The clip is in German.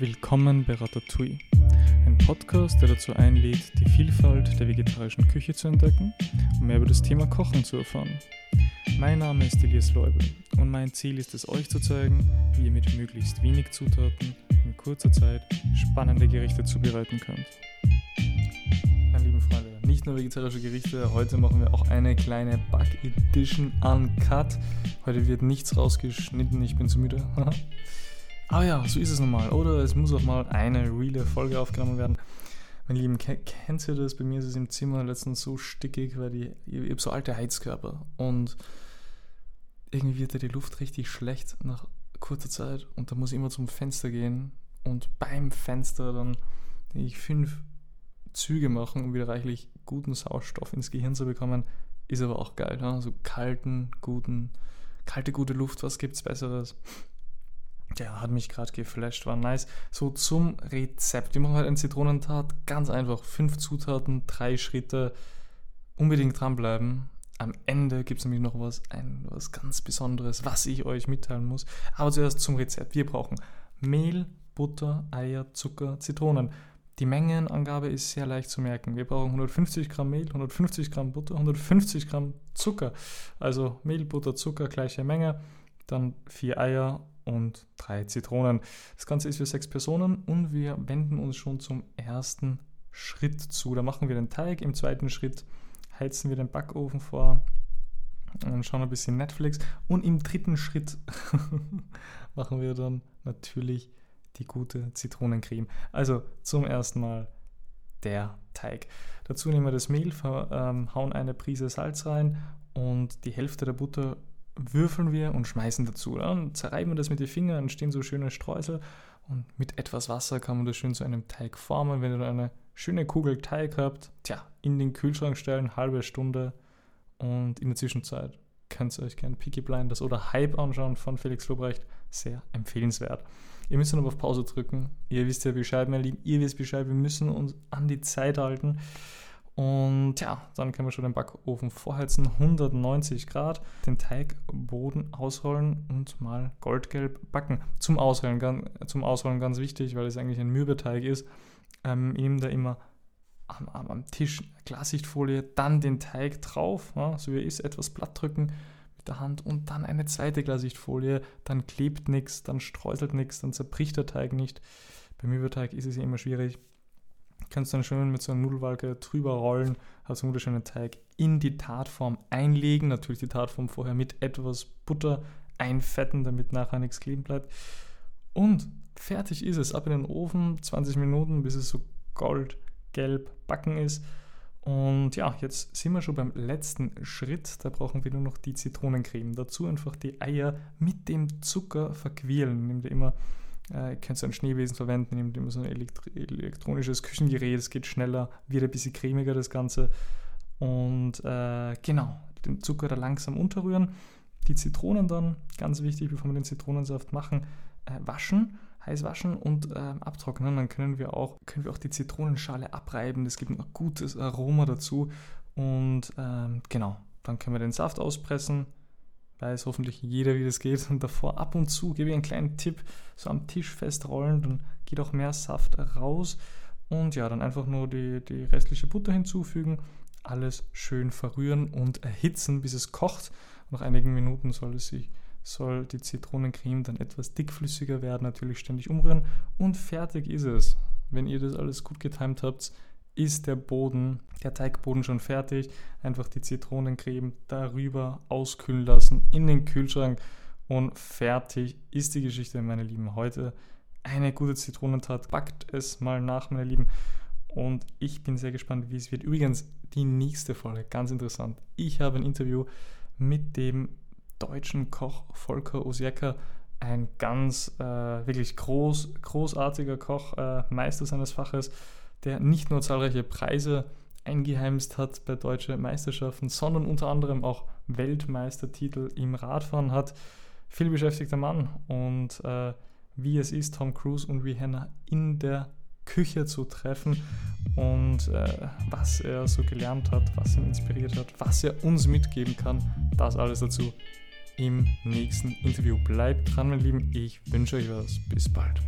Willkommen bei Ratatouille, ein Podcast, der dazu einlädt, die Vielfalt der vegetarischen Küche zu entdecken und mehr über das Thema Kochen zu erfahren. Mein Name ist Elias Leubel und mein Ziel ist es, euch zu zeigen, wie ihr mit möglichst wenig Zutaten in kurzer Zeit spannende Gerichte zubereiten könnt. Meine lieben Freunde, nicht nur vegetarische Gerichte, heute machen wir auch eine kleine Bug Edition Uncut. Heute wird nichts rausgeschnitten, ich bin zu müde. Ah ja, so ist es normal. Oder es muss auch mal eine reale Folge aufgenommen werden. Meine Lieben, kennt ihr das? Bei mir ist es im Zimmer letztens so stickig, weil ich, ich habe so alte Heizkörper und irgendwie wird da die Luft richtig schlecht nach kurzer Zeit und da muss ich immer zum Fenster gehen und beim Fenster dann ich fünf Züge machen, um wieder reichlich guten Sauerstoff ins Gehirn zu bekommen, ist aber auch geil. Ja? So kalten, guten, kalte, gute Luft, was gibt's Besseres? Ja, hat mich gerade geflasht, war nice. So zum Rezept. Wir machen heute einen Zitronentat. Ganz einfach. Fünf Zutaten, drei Schritte. Unbedingt dranbleiben. Am Ende gibt es nämlich noch was, ein, was ganz Besonderes, was ich euch mitteilen muss. Aber zuerst zum Rezept. Wir brauchen Mehl, Butter, Eier, Zucker, Zitronen. Die Mengenangabe ist sehr leicht zu merken. Wir brauchen 150 Gramm Mehl, 150 Gramm Butter, 150 Gramm Zucker. Also Mehl, Butter, Zucker, gleiche Menge. Dann vier Eier und drei Zitronen. Das Ganze ist für sechs Personen und wir wenden uns schon zum ersten Schritt zu. Da machen wir den Teig. Im zweiten Schritt heizen wir den Backofen vor und schauen ein bisschen Netflix. Und im dritten Schritt machen wir dann natürlich die gute Zitronencreme. Also zum ersten Mal der Teig. Dazu nehmen wir das Mehl, ähm, hauen eine Prise Salz rein und die Hälfte der Butter würfeln wir und schmeißen dazu. Dann zerreiben wir das mit den Fingern, entstehen so schöne Streusel und mit etwas Wasser kann man das schön zu einem Teig formen. Wenn ihr dann eine schöne Kugel Teig habt, tja, in den Kühlschrank stellen, halbe Stunde und in der Zwischenzeit könnt ihr euch gerne Peaky Blinders oder Hype anschauen von Felix Lobrecht. Sehr empfehlenswert. Ihr müsst dann aber auf Pause drücken. Ihr wisst ja Bescheid, mein Lieben. Ihr wisst Bescheid. Wir müssen uns an die Zeit halten. Und ja, dann können wir schon den Backofen vorheizen, 190 Grad, den Teigboden ausrollen und mal goldgelb backen. Zum Ausrollen, zum Ausrollen ganz wichtig, weil es eigentlich ein Mürbeteig ist. Ähm, ihm da immer am, am, Tisch Glassichtfolie, dann den Teig drauf, ja, so wie er ist, etwas platt drücken mit der Hand und dann eine zweite Glassichtfolie, dann klebt nichts, dann streuselt nichts, dann zerbricht der Teig nicht. Beim Mürbeteig ist es ja immer schwierig kannst du dann schön mit so einer Nudelwalke drüber rollen, hast einen wunderschönen Teig in die Tatform einlegen. Natürlich die Tatform vorher mit etwas Butter einfetten, damit nachher nichts kleben bleibt. Und fertig ist es. Ab in den Ofen, 20 Minuten, bis es so goldgelb backen ist. Und ja, jetzt sind wir schon beim letzten Schritt. Da brauchen wir nur noch die Zitronencreme. Dazu einfach die Eier mit dem Zucker verquirlen. Nehmt ihr immer äh, könnt ein Schneebesen verwenden, nehmt immer so ein elektro elektronisches Küchengerät, es geht schneller, wird ein bisschen cremiger das Ganze. Und äh, genau, den Zucker da langsam unterrühren. Die Zitronen dann, ganz wichtig, bevor wir den Zitronensaft machen, äh, waschen, heiß waschen und äh, abtrocknen. Dann können wir, auch, können wir auch die Zitronenschale abreiben. Das gibt ein gutes Aroma dazu. Und ähm, genau, dann können wir den Saft auspressen, weiß hoffentlich jeder, wie das geht. Und davor ab und zu gebe ich einen kleinen Tipp, so am Tisch festrollen, dann geht auch mehr Saft raus. Und ja, dann einfach nur die, die restliche Butter hinzufügen, alles schön verrühren und erhitzen, bis es kocht. Nach einigen Minuten soll es sich soll die Zitronencreme dann etwas dickflüssiger werden, natürlich ständig umrühren und fertig ist es. Wenn ihr das alles gut getimt habt, ist der Boden, der Teigboden schon fertig. Einfach die Zitronencreme darüber auskühlen lassen in den Kühlschrank und fertig ist die Geschichte, meine Lieben. Heute eine gute Zitronentat. Backt es mal nach, meine Lieben. Und ich bin sehr gespannt, wie es wird. Übrigens, die nächste Folge, ganz interessant. Ich habe ein Interview mit dem deutschen Koch Volker Osieka, ein ganz äh, wirklich groß, großartiger Koch, äh, Meister seines Faches der nicht nur zahlreiche Preise eingeheimst hat bei deutschen Meisterschaften, sondern unter anderem auch Weltmeistertitel im Radfahren hat. Viel beschäftigter Mann und äh, wie es ist, Tom Cruise und Rihanna in der Küche zu treffen und äh, was er so gelernt hat, was ihn inspiriert hat, was er uns mitgeben kann, das alles dazu im nächsten Interview. Bleibt dran, mein Lieben. Ich wünsche euch was. Bis bald.